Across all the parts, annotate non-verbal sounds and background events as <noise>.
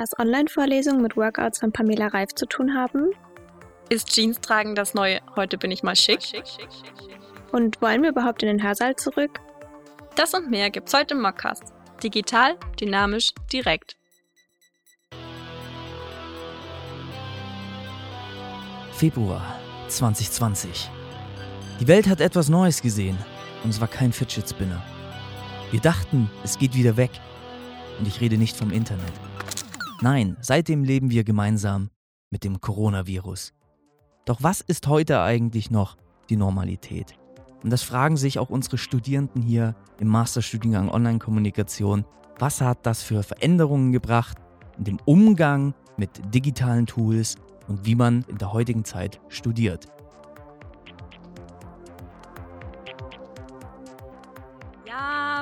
was Online-Vorlesungen mit Workouts von Pamela Reif zu tun haben. Ist Jeans tragen das neue Heute bin ich mal schick? Und wollen wir überhaupt in den Hörsaal zurück? Das und mehr gibt's heute im Mockcast. Digital, dynamisch, direkt. Februar 2020. Die Welt hat etwas Neues gesehen und es war kein Fidget Spinner. Wir dachten, es geht wieder weg. Und ich rede nicht vom Internet. Nein, seitdem leben wir gemeinsam mit dem Coronavirus. Doch was ist heute eigentlich noch die Normalität? Und das fragen sich auch unsere Studierenden hier im Masterstudiengang Online-Kommunikation. Was hat das für Veränderungen gebracht in dem Umgang mit digitalen Tools und wie man in der heutigen Zeit studiert?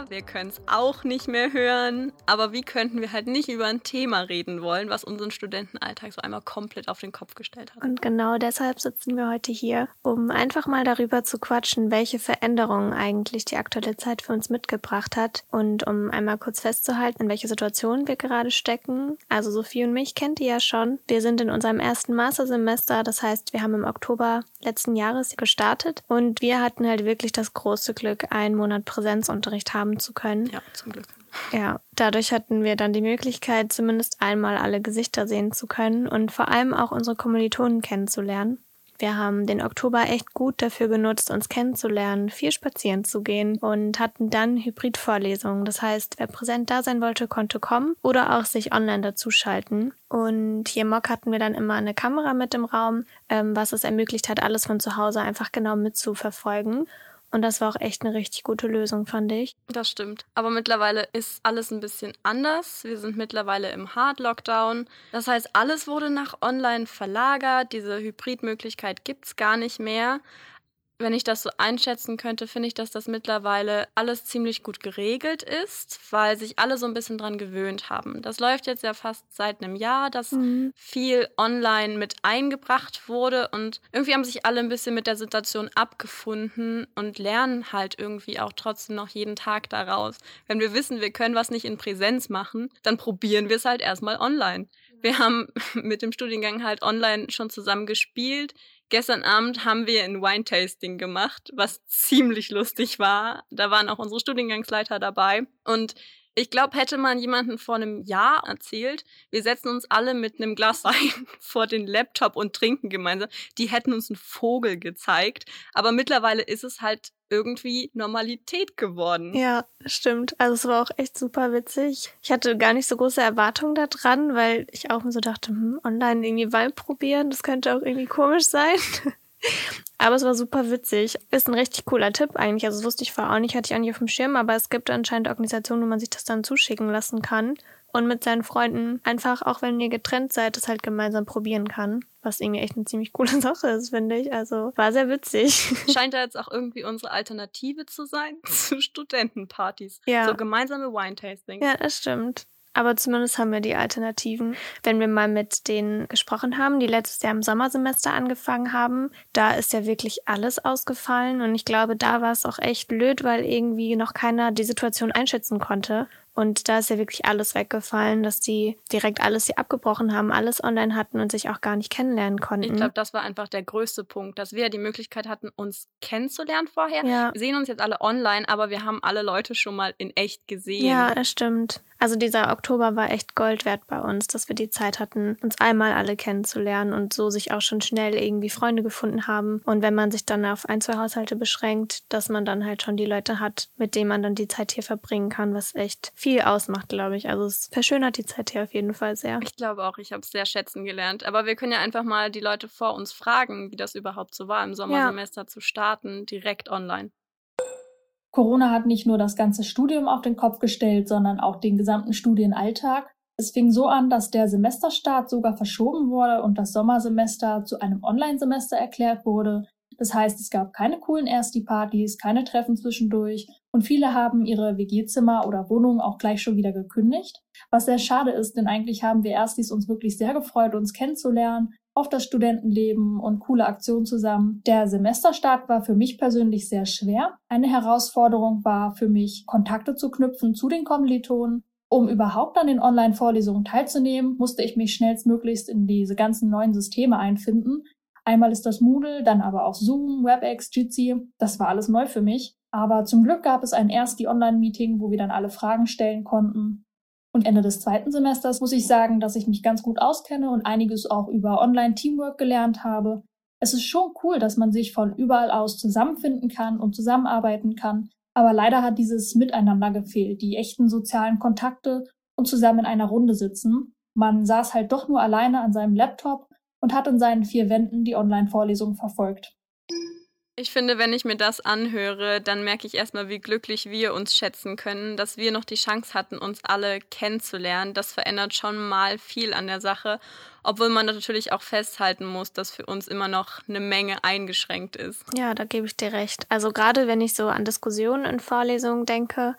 Wir können es auch nicht mehr hören. Aber wie könnten wir halt nicht über ein Thema reden wollen, was unseren Studentenalltag so einmal komplett auf den Kopf gestellt hat? Und genau deshalb sitzen wir heute hier, um einfach mal darüber zu quatschen, welche Veränderungen eigentlich die aktuelle Zeit für uns mitgebracht hat und um einmal kurz festzuhalten, in welche Situation wir gerade stecken. Also Sophie und mich kennt ihr ja schon. Wir sind in unserem ersten Mastersemester, das heißt, wir haben im Oktober letzten Jahres gestartet und wir hatten halt wirklich das große Glück, einen Monat Präsenzunterricht haben zu können. Ja, zum Glück. Ja, dadurch hatten wir dann die Möglichkeit, zumindest einmal alle Gesichter sehen zu können und vor allem auch unsere Kommilitonen kennenzulernen. Wir haben den Oktober echt gut dafür genutzt, uns kennenzulernen, viel spazieren zu gehen und hatten dann Hybridvorlesungen. Das heißt, wer präsent da sein wollte, konnte kommen oder auch sich online dazuschalten. Und hier im Mock hatten wir dann immer eine Kamera mit im Raum, ähm, was es ermöglicht hat, alles von zu Hause einfach genau mitzuverfolgen. Und das war auch echt eine richtig gute Lösung, fand ich. Das stimmt. Aber mittlerweile ist alles ein bisschen anders. Wir sind mittlerweile im Hard Lockdown. Das heißt, alles wurde nach online verlagert. Diese Hybridmöglichkeit gibt's gar nicht mehr wenn ich das so einschätzen könnte, finde ich, dass das mittlerweile alles ziemlich gut geregelt ist, weil sich alle so ein bisschen dran gewöhnt haben. Das läuft jetzt ja fast seit einem Jahr, dass mhm. viel online mit eingebracht wurde und irgendwie haben sich alle ein bisschen mit der Situation abgefunden und lernen halt irgendwie auch trotzdem noch jeden Tag daraus. Wenn wir wissen, wir können was nicht in Präsenz machen, dann probieren wir es halt erstmal online. Wir haben <laughs> mit dem Studiengang halt online schon zusammen gespielt. Gestern Abend haben wir ein Wine-Tasting gemacht, was ziemlich lustig war. Da waren auch unsere Studiengangsleiter dabei. Und ich glaube, hätte man jemanden vor einem Jahr erzählt, wir setzen uns alle mit einem Glas <laughs> Wein vor den Laptop und trinken gemeinsam, die hätten uns einen Vogel gezeigt. Aber mittlerweile ist es halt irgendwie Normalität geworden. Ja, stimmt. Also es war auch echt super witzig. Ich hatte gar nicht so große Erwartungen daran, weil ich auch so dachte, hm, online irgendwie Wein probieren, das könnte auch irgendwie komisch sein. <laughs> Aber es war super witzig. Ist ein richtig cooler Tipp eigentlich. Also das wusste ich vorher auch nicht, hatte ich auch nicht auf dem Schirm, aber es gibt anscheinend Organisationen, wo man sich das dann zuschicken lassen kann und mit seinen Freunden einfach, auch wenn ihr getrennt seid, das halt gemeinsam probieren kann. Was irgendwie echt eine ziemlich coole <laughs> Sache ist, finde ich. Also war sehr witzig. <laughs> Scheint da jetzt auch irgendwie unsere Alternative zu sein <laughs> zu Studentenpartys. Ja. So gemeinsame Wine-Tasting. Ja, das stimmt. Aber zumindest haben wir die Alternativen. Wenn wir mal mit denen gesprochen haben, die letztes Jahr im Sommersemester angefangen haben, da ist ja wirklich alles ausgefallen. Und ich glaube, da war es auch echt blöd, weil irgendwie noch keiner die Situation einschätzen konnte. Und da ist ja wirklich alles weggefallen, dass die direkt alles hier abgebrochen haben, alles online hatten und sich auch gar nicht kennenlernen konnten. Ich glaube, das war einfach der größte Punkt, dass wir die Möglichkeit hatten, uns kennenzulernen vorher. Ja. Wir sehen uns jetzt alle online, aber wir haben alle Leute schon mal in echt gesehen. Ja, das stimmt. Also dieser Oktober war echt Gold wert bei uns, dass wir die Zeit hatten, uns einmal alle kennenzulernen und so sich auch schon schnell irgendwie Freunde gefunden haben. Und wenn man sich dann auf ein, zwei Haushalte beschränkt, dass man dann halt schon die Leute hat, mit denen man dann die Zeit hier verbringen kann, was echt viel ausmacht, glaube ich. Also es verschönert die Zeit hier auf jeden Fall sehr. Ich glaube auch, ich habe es sehr schätzen gelernt. Aber wir können ja einfach mal die Leute vor uns fragen, wie das überhaupt so war, im Sommersemester ja. zu starten, direkt online. Corona hat nicht nur das ganze Studium auf den Kopf gestellt, sondern auch den gesamten Studienalltag. Es fing so an, dass der Semesterstart sogar verschoben wurde und das Sommersemester zu einem Online-Semester erklärt wurde. Das heißt, es gab keine coolen Ersti-Partys, keine Treffen zwischendurch und viele haben ihre WG-Zimmer oder Wohnungen auch gleich schon wieder gekündigt. Was sehr schade ist, denn eigentlich haben wir Erstis uns wirklich sehr gefreut, uns kennenzulernen, auf das Studentenleben und coole Aktionen zusammen. Der Semesterstart war für mich persönlich sehr schwer. Eine Herausforderung war für mich, Kontakte zu knüpfen zu den Kommilitonen. Um überhaupt an den Online-Vorlesungen teilzunehmen, musste ich mich schnellstmöglichst in diese ganzen neuen Systeme einfinden. Einmal ist das Moodle, dann aber auch Zoom, WebEx, Jitsi. Das war alles neu für mich. Aber zum Glück gab es ein erst Online-Meeting, wo wir dann alle Fragen stellen konnten. Und Ende des zweiten Semesters muss ich sagen, dass ich mich ganz gut auskenne und einiges auch über Online-Teamwork gelernt habe. Es ist schon cool, dass man sich von überall aus zusammenfinden kann und zusammenarbeiten kann. Aber leider hat dieses Miteinander gefehlt, die echten sozialen Kontakte und zusammen in einer Runde sitzen. Man saß halt doch nur alleine an seinem Laptop und hat in seinen vier Wänden die Online-Vorlesung verfolgt. Ich finde, wenn ich mir das anhöre, dann merke ich erstmal, wie glücklich wir uns schätzen können, dass wir noch die Chance hatten, uns alle kennenzulernen. Das verändert schon mal viel an der Sache, obwohl man natürlich auch festhalten muss, dass für uns immer noch eine Menge eingeschränkt ist. Ja, da gebe ich dir recht. Also gerade wenn ich so an Diskussionen in Vorlesungen denke,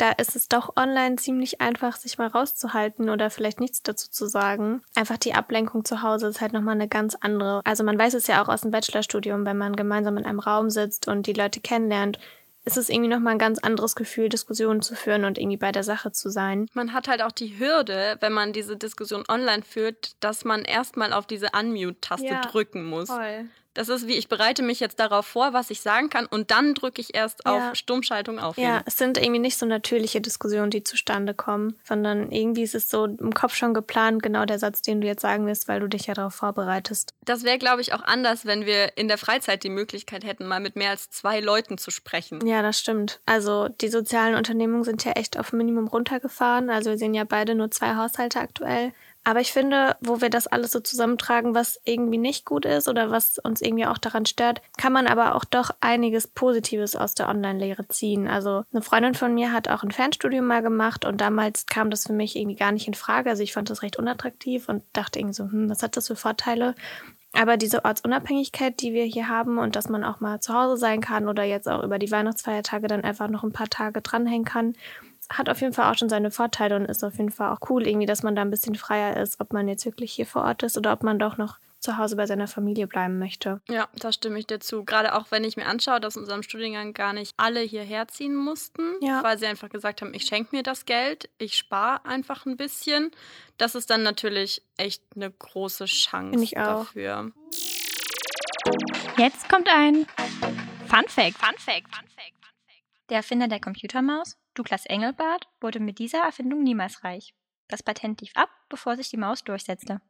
da ist es doch online ziemlich einfach, sich mal rauszuhalten oder vielleicht nichts dazu zu sagen. Einfach die Ablenkung zu Hause ist halt nochmal eine ganz andere. Also man weiß es ja auch aus dem Bachelorstudium, wenn man gemeinsam in einem Raum sitzt und die Leute kennenlernt, ist es irgendwie nochmal ein ganz anderes Gefühl, Diskussionen zu führen und irgendwie bei der Sache zu sein. Man hat halt auch die Hürde, wenn man diese Diskussion online führt, dass man erstmal auf diese Unmute-Taste ja, drücken muss. Voll. Das ist wie, ich bereite mich jetzt darauf vor, was ich sagen kann und dann drücke ich erst ja. auf Stummschaltung auf. Ja, es sind irgendwie nicht so natürliche Diskussionen, die zustande kommen, sondern irgendwie ist es so im Kopf schon geplant, genau der Satz, den du jetzt sagen wirst, weil du dich ja darauf vorbereitest. Das wäre, glaube ich, auch anders, wenn wir in der Freizeit die Möglichkeit hätten, mal mit mehr als zwei Leuten zu sprechen. Ja, das stimmt. Also die sozialen Unternehmungen sind ja echt auf Minimum runtergefahren. Also wir sehen ja beide nur zwei Haushalte aktuell. Aber ich finde, wo wir das alles so zusammentragen, was irgendwie nicht gut ist oder was uns irgendwie auch daran stört, kann man aber auch doch einiges Positives aus der Online-Lehre ziehen. Also eine Freundin von mir hat auch ein Fernstudium mal gemacht und damals kam das für mich irgendwie gar nicht in Frage. Also ich fand das recht unattraktiv und dachte irgendwie so, hm, was hat das für Vorteile? Aber diese Ortsunabhängigkeit, die wir hier haben und dass man auch mal zu Hause sein kann oder jetzt auch über die Weihnachtsfeiertage dann einfach noch ein paar Tage dranhängen kann, hat auf jeden Fall auch schon seine Vorteile und ist auf jeden Fall auch cool, irgendwie, dass man da ein bisschen freier ist, ob man jetzt wirklich hier vor Ort ist oder ob man doch noch zu Hause bei seiner Familie bleiben möchte. Ja, da stimme ich dir zu. Gerade auch wenn ich mir anschaue, dass in unserem Studiengang gar nicht alle hierher ziehen mussten, ja. weil sie einfach gesagt haben, ich schenke mir das Geld, ich spare einfach ein bisschen. Das ist dann natürlich echt eine große Chance ich auch. dafür. Jetzt kommt ein Fun Fact. Fun Fact. Fun Fact. Der Erfinder der Computermaus Douglas Engelbart wurde mit dieser Erfindung niemals reich. Das Patent lief ab, bevor sich die Maus durchsetzte.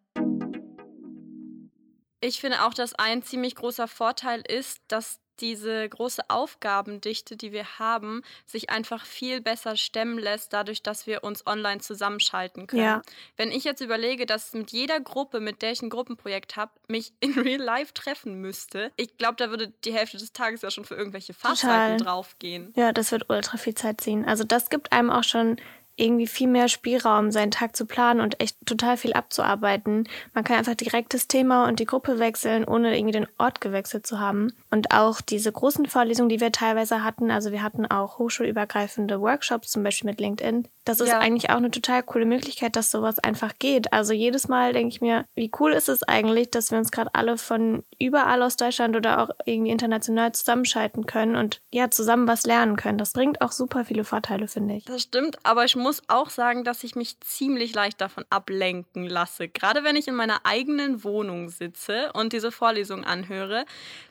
Ich finde auch, dass ein ziemlich großer Vorteil ist, dass diese große Aufgabendichte, die wir haben, sich einfach viel besser stemmen lässt, dadurch, dass wir uns online zusammenschalten können. Ja. Wenn ich jetzt überlege, dass mit jeder Gruppe, mit der ich ein Gruppenprojekt habe, mich <laughs> in Real Life treffen müsste, ich glaube, da würde die Hälfte des Tages ja schon für irgendwelche Fahrzeiten draufgehen. Ja, das wird ultra viel Zeit ziehen. Also das gibt einem auch schon irgendwie viel mehr Spielraum, seinen Tag zu planen und echt total viel abzuarbeiten. Man kann einfach direkt das Thema und die Gruppe wechseln, ohne irgendwie den Ort gewechselt zu haben. Und auch diese großen Vorlesungen, die wir teilweise hatten, also wir hatten auch hochschulübergreifende Workshops, zum Beispiel mit LinkedIn. Das ist ja. eigentlich auch eine total coole Möglichkeit, dass sowas einfach geht. Also jedes Mal denke ich mir, wie cool ist es eigentlich, dass wir uns gerade alle von überall aus Deutschland oder auch irgendwie international zusammenschalten können und ja, zusammen was lernen können. Das bringt auch super viele Vorteile, finde ich. Das stimmt, aber ich muss muss auch sagen, dass ich mich ziemlich leicht davon ablenken lasse. Gerade wenn ich in meiner eigenen Wohnung sitze und diese Vorlesung anhöre,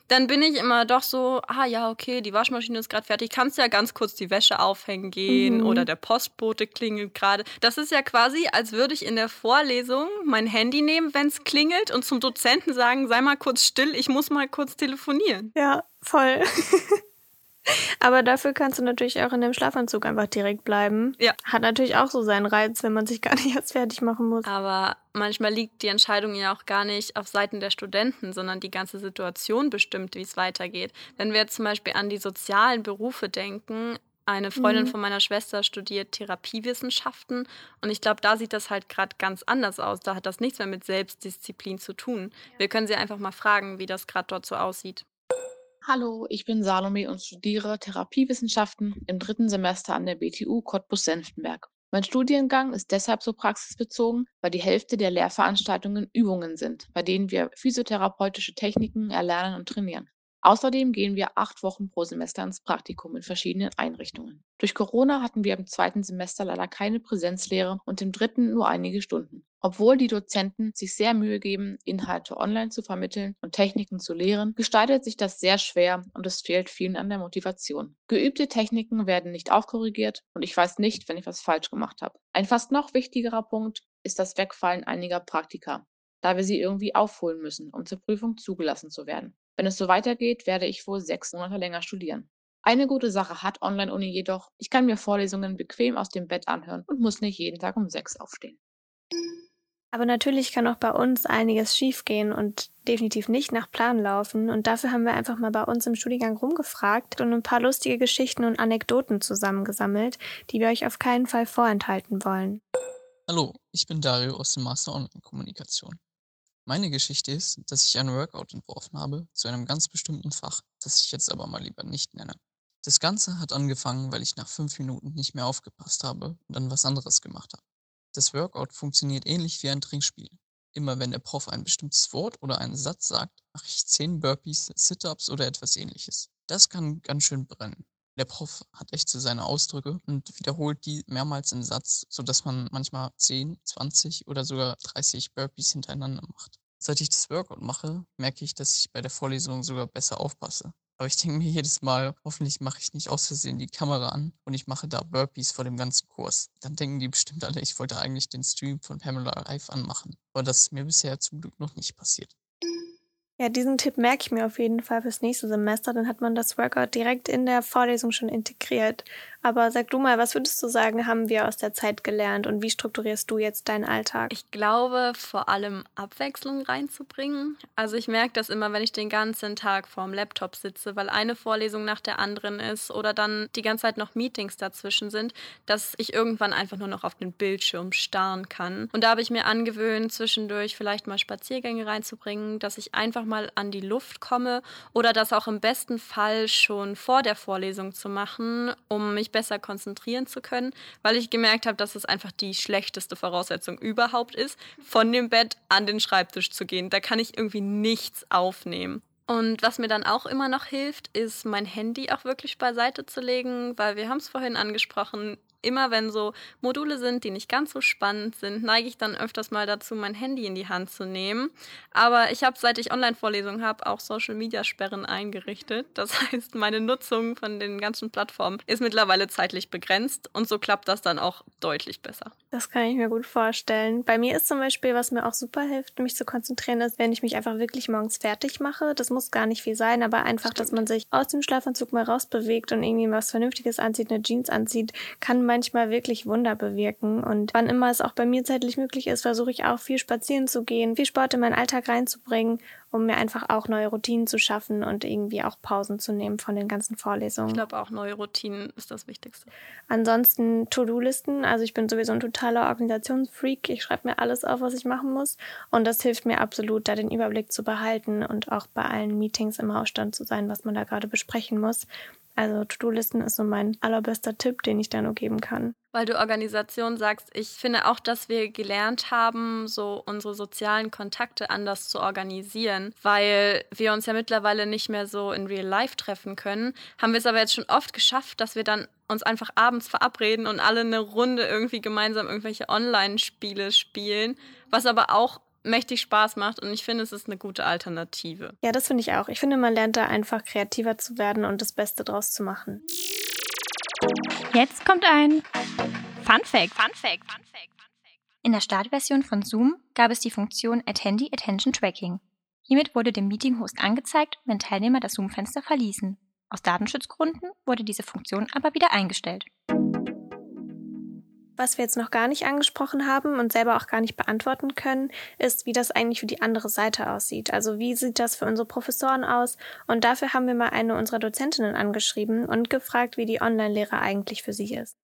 dann bin ich immer doch so, ah ja, okay, die Waschmaschine ist gerade fertig, kannst ja ganz kurz die Wäsche aufhängen gehen mhm. oder der Postbote klingelt gerade. Das ist ja quasi, als würde ich in der Vorlesung mein Handy nehmen, wenn es klingelt und zum Dozenten sagen, sei mal kurz still, ich muss mal kurz telefonieren. Ja, voll. <laughs> Aber dafür kannst du natürlich auch in dem Schlafanzug einfach direkt bleiben. Ja. Hat natürlich auch so seinen Reiz, wenn man sich <laughs> gar nicht erst fertig machen muss. Aber manchmal liegt die Entscheidung ja auch gar nicht auf Seiten der Studenten, sondern die ganze Situation bestimmt, wie es weitergeht. Wenn wir jetzt zum Beispiel an die sozialen Berufe denken, eine Freundin mhm. von meiner Schwester studiert Therapiewissenschaften und ich glaube, da sieht das halt gerade ganz anders aus. Da hat das nichts mehr mit Selbstdisziplin zu tun. Wir können sie einfach mal fragen, wie das gerade dort so aussieht. Hallo, ich bin Salome und studiere Therapiewissenschaften im dritten Semester an der BTU Cottbus-Senftenberg. Mein Studiengang ist deshalb so praxisbezogen, weil die Hälfte der Lehrveranstaltungen Übungen sind, bei denen wir physiotherapeutische Techniken erlernen und trainieren. Außerdem gehen wir acht Wochen pro Semester ins Praktikum in verschiedenen Einrichtungen. Durch Corona hatten wir im zweiten Semester leider keine Präsenzlehre und im dritten nur einige Stunden. Obwohl die Dozenten sich sehr Mühe geben, Inhalte online zu vermitteln und Techniken zu lehren, gestaltet sich das sehr schwer und es fehlt vielen an der Motivation. Geübte Techniken werden nicht aufkorrigiert und ich weiß nicht, wenn ich was falsch gemacht habe. Ein fast noch wichtigerer Punkt ist das Wegfallen einiger Praktika, da wir sie irgendwie aufholen müssen, um zur Prüfung zugelassen zu werden. Wenn es so weitergeht, werde ich wohl sechs Monate länger studieren. Eine gute Sache hat Online-Uni jedoch, ich kann mir Vorlesungen bequem aus dem Bett anhören und muss nicht jeden Tag um sechs aufstehen. Aber natürlich kann auch bei uns einiges schiefgehen und definitiv nicht nach Plan laufen. Und dafür haben wir einfach mal bei uns im Studiengang rumgefragt und ein paar lustige Geschichten und Anekdoten zusammengesammelt, die wir euch auf keinen Fall vorenthalten wollen. Hallo, ich bin Dario aus dem Master Online-Kommunikation. Meine Geschichte ist, dass ich ein Workout entworfen habe zu einem ganz bestimmten Fach, das ich jetzt aber mal lieber nicht nenne. Das Ganze hat angefangen, weil ich nach fünf Minuten nicht mehr aufgepasst habe und dann was anderes gemacht habe. Das Workout funktioniert ähnlich wie ein Trinkspiel. Immer wenn der Prof ein bestimmtes Wort oder einen Satz sagt, mache ich 10 Burpees, Sit-ups oder etwas ähnliches. Das kann ganz schön brennen. Der Prof hat echt so seine Ausdrücke und wiederholt die mehrmals im Satz, sodass man manchmal 10, 20 oder sogar 30 Burpees hintereinander macht. Seit ich das Workout mache, merke ich, dass ich bei der Vorlesung sogar besser aufpasse. Aber ich denke mir jedes Mal, hoffentlich mache ich nicht aus Versehen die Kamera an und ich mache da Burpees vor dem ganzen Kurs. Dann denken die bestimmt alle, ich wollte eigentlich den Stream von Pamela live anmachen. Aber das ist mir bisher zum Glück noch nicht passiert. Ja, diesen Tipp merke ich mir auf jeden Fall fürs nächste Semester. Dann hat man das Workout direkt in der Vorlesung schon integriert. Aber sag du mal, was würdest du sagen, haben wir aus der Zeit gelernt und wie strukturierst du jetzt deinen Alltag? Ich glaube, vor allem Abwechslung reinzubringen. Also ich merke das immer, wenn ich den ganzen Tag vorm Laptop sitze, weil eine Vorlesung nach der anderen ist oder dann die ganze Zeit noch Meetings dazwischen sind, dass ich irgendwann einfach nur noch auf den Bildschirm starren kann. Und da habe ich mir angewöhnt, zwischendurch vielleicht mal Spaziergänge reinzubringen, dass ich einfach mal an die Luft komme oder das auch im besten Fall schon vor der Vorlesung zu machen, um mich besser konzentrieren zu können, weil ich gemerkt habe, dass es einfach die schlechteste Voraussetzung überhaupt ist, von dem Bett an den Schreibtisch zu gehen. Da kann ich irgendwie nichts aufnehmen. Und was mir dann auch immer noch hilft, ist mein Handy auch wirklich beiseite zu legen, weil wir haben es vorhin angesprochen, immer wenn so Module sind, die nicht ganz so spannend sind, neige ich dann öfters mal dazu, mein Handy in die Hand zu nehmen. Aber ich habe, seit ich Online-Vorlesungen habe, auch Social-Media-Sperren eingerichtet. Das <laughs> heißt, meine Nutzung von den ganzen Plattformen ist mittlerweile zeitlich begrenzt und so klappt das dann auch deutlich besser. Das kann ich mir gut vorstellen. Bei mir ist zum Beispiel, was mir auch super hilft, mich zu konzentrieren, ist, wenn ich mich einfach wirklich morgens fertig mache. Das muss gar nicht viel sein, aber einfach, dass man sich aus dem Schlafanzug mal rausbewegt und irgendwie was Vernünftiges anzieht, eine Jeans anzieht, kann manchmal wirklich Wunder bewirken. Und wann immer es auch bei mir zeitlich möglich ist, versuche ich auch viel spazieren zu gehen, viel Sport in meinen Alltag reinzubringen, um mir einfach auch neue Routinen zu schaffen und irgendwie auch Pausen zu nehmen von den ganzen Vorlesungen. Ich glaube auch neue Routinen ist das Wichtigste. Ansonsten To-Do-Listen. Also ich bin sowieso ein totaler Organisationsfreak. Ich schreibe mir alles auf, was ich machen muss. Und das hilft mir absolut, da den Überblick zu behalten und auch bei allen Meetings im Ausstand zu sein, was man da gerade besprechen muss. Also To-Do-Listen ist so mein allerbester Tipp, den ich da nur geben kann. Weil du Organisation sagst, ich finde auch, dass wir gelernt haben, so unsere sozialen Kontakte anders zu organisieren, weil wir uns ja mittlerweile nicht mehr so in Real Life treffen können. Haben wir es aber jetzt schon oft geschafft, dass wir dann uns einfach abends verabreden und alle eine Runde irgendwie gemeinsam irgendwelche Online-Spiele spielen, was aber auch mächtig Spaß macht und ich finde, es ist eine gute Alternative. Ja, das finde ich auch. Ich finde, man lernt da einfach kreativer zu werden und das Beste draus zu machen. Jetzt kommt ein Fun Fact. Fun Fact. Fun Fact. In der Startversion von Zoom gab es die Funktion Attendee Attention Tracking. Hiermit wurde dem Meeting-Host angezeigt, wenn Teilnehmer das Zoom-Fenster verließen. Aus Datenschutzgründen wurde diese Funktion aber wieder eingestellt. Was wir jetzt noch gar nicht angesprochen haben und selber auch gar nicht beantworten können, ist, wie das eigentlich für die andere Seite aussieht. Also wie sieht das für unsere Professoren aus? Und dafür haben wir mal eine unserer Dozentinnen angeschrieben und gefragt, wie die Online-Lehre eigentlich für sie ist.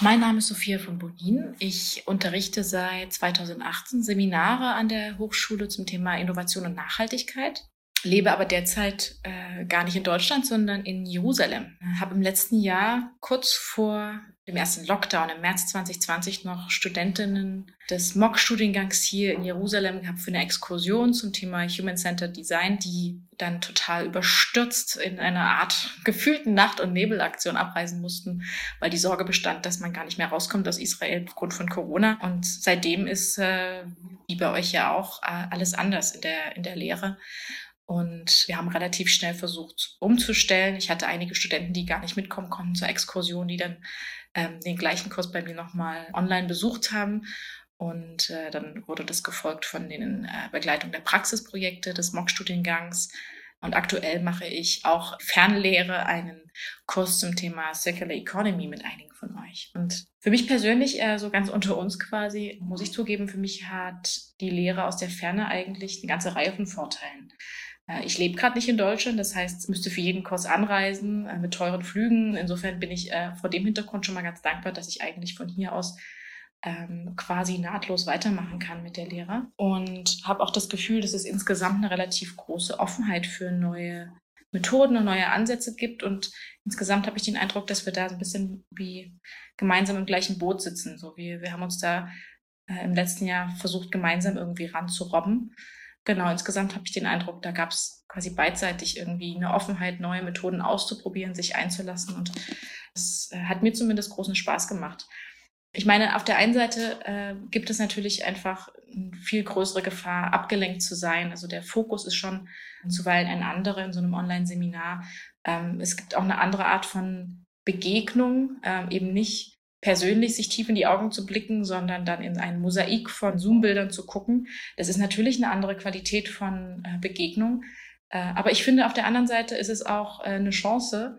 Mein Name ist Sophia von Bodin. Ich unterrichte seit 2018 Seminare an der Hochschule zum Thema Innovation und Nachhaltigkeit lebe aber derzeit äh, gar nicht in Deutschland, sondern in Jerusalem. Habe im letzten Jahr kurz vor im ersten Lockdown im März 2020 noch Studentinnen des MOC-Studiengangs hier in Jerusalem gehabt für eine Exkursion zum Thema Human-Centered Design, die dann total überstürzt in einer Art gefühlten Nacht- und Nebelaktion abreisen mussten, weil die Sorge bestand, dass man gar nicht mehr rauskommt aus Israel aufgrund von Corona. Und seitdem ist, äh, wie bei euch ja auch, äh, alles anders in der, in der Lehre. Und wir haben relativ schnell versucht umzustellen. Ich hatte einige Studenten, die gar nicht mitkommen konnten zur Exkursion, die dann ähm, den gleichen Kurs bei mir nochmal online besucht haben. Und äh, dann wurde das gefolgt von den äh, Begleitung der Praxisprojekte des MOOC-Studiengangs. Und aktuell mache ich auch Fernlehre, einen Kurs zum Thema Circular Economy mit einigen von euch. Und für mich persönlich, äh, so ganz unter uns quasi, muss ich zugeben, für mich hat die Lehre aus der Ferne eigentlich eine ganze Reihe von Vorteilen. Äh, ich lebe gerade nicht in Deutschland, das heißt, müsste für jeden Kurs anreisen äh, mit teuren Flügen. Insofern bin ich äh, vor dem Hintergrund schon mal ganz dankbar, dass ich eigentlich von hier aus ähm, quasi nahtlos weitermachen kann mit der Lehre. Und habe auch das Gefühl, dass es insgesamt eine relativ große Offenheit für neue Methoden und neue Ansätze gibt. Und insgesamt habe ich den Eindruck, dass wir da ein bisschen wie gemeinsam im gleichen Boot sitzen. So wie wir haben uns da im letzten Jahr versucht, gemeinsam irgendwie ranzurobben genau, insgesamt habe ich den Eindruck, da gab es quasi beidseitig irgendwie eine Offenheit, neue Methoden auszuprobieren, sich einzulassen. Und es äh, hat mir zumindest großen Spaß gemacht. Ich meine, auf der einen Seite äh, gibt es natürlich einfach eine viel größere Gefahr, abgelenkt zu sein. Also der Fokus ist schon zuweilen ein anderer in so einem Online-Seminar. Ähm, es gibt auch eine andere Art von Begegnung, ähm, eben nicht persönlich sich tief in die Augen zu blicken, sondern dann in ein Mosaik von Zoom-Bildern zu gucken. Das ist natürlich eine andere Qualität von äh, Begegnung. Äh, aber ich finde, auf der anderen Seite ist es auch äh, eine Chance,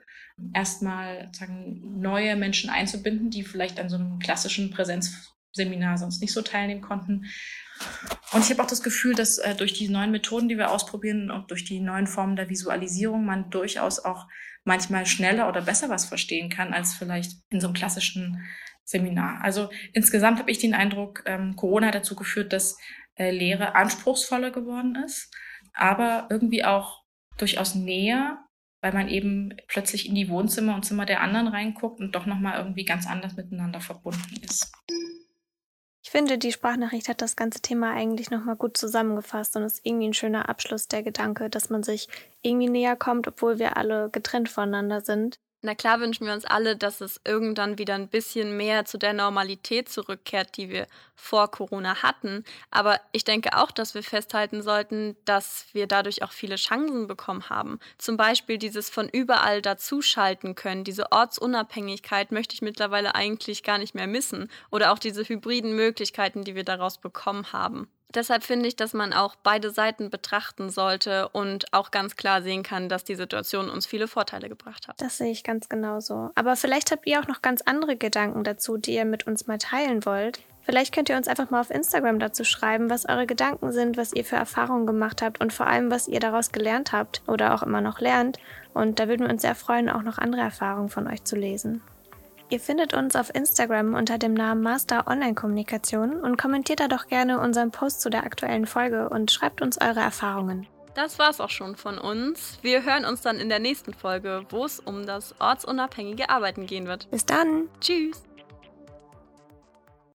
erstmal neue Menschen einzubinden, die vielleicht an so einem klassischen Präsenzseminar sonst nicht so teilnehmen konnten. Und ich habe auch das Gefühl, dass äh, durch die neuen Methoden, die wir ausprobieren und durch die neuen Formen der Visualisierung man durchaus auch manchmal schneller oder besser was verstehen kann als vielleicht in so einem klassischen Seminar. Also insgesamt habe ich den Eindruck, ähm, Corona hat dazu geführt, dass äh, Lehre anspruchsvoller geworden ist, aber irgendwie auch durchaus näher, weil man eben plötzlich in die Wohnzimmer und Zimmer der anderen reinguckt und doch nochmal irgendwie ganz anders miteinander verbunden ist. Ich finde, die Sprachnachricht hat das ganze Thema eigentlich nochmal gut zusammengefasst und ist irgendwie ein schöner Abschluss der Gedanke, dass man sich irgendwie näher kommt, obwohl wir alle getrennt voneinander sind. Na klar wünschen wir uns alle, dass es irgendwann wieder ein bisschen mehr zu der Normalität zurückkehrt, die wir vor Corona hatten. Aber ich denke auch, dass wir festhalten sollten, dass wir dadurch auch viele Chancen bekommen haben. Zum Beispiel dieses von überall dazuschalten können. Diese Ortsunabhängigkeit möchte ich mittlerweile eigentlich gar nicht mehr missen. Oder auch diese hybriden Möglichkeiten, die wir daraus bekommen haben. Deshalb finde ich, dass man auch beide Seiten betrachten sollte und auch ganz klar sehen kann, dass die Situation uns viele Vorteile gebracht hat. Das sehe ich ganz genauso. Aber vielleicht habt ihr auch noch ganz andere Gedanken dazu, die ihr mit uns mal teilen wollt. Vielleicht könnt ihr uns einfach mal auf Instagram dazu schreiben, was eure Gedanken sind, was ihr für Erfahrungen gemacht habt und vor allem, was ihr daraus gelernt habt oder auch immer noch lernt. Und da würden wir uns sehr freuen, auch noch andere Erfahrungen von euch zu lesen. Ihr findet uns auf Instagram unter dem Namen Master Online Kommunikation und kommentiert da doch gerne unseren Post zu der aktuellen Folge und schreibt uns eure Erfahrungen. Das war's auch schon von uns. Wir hören uns dann in der nächsten Folge, wo es um das ortsunabhängige Arbeiten gehen wird. Bis dann. Tschüss.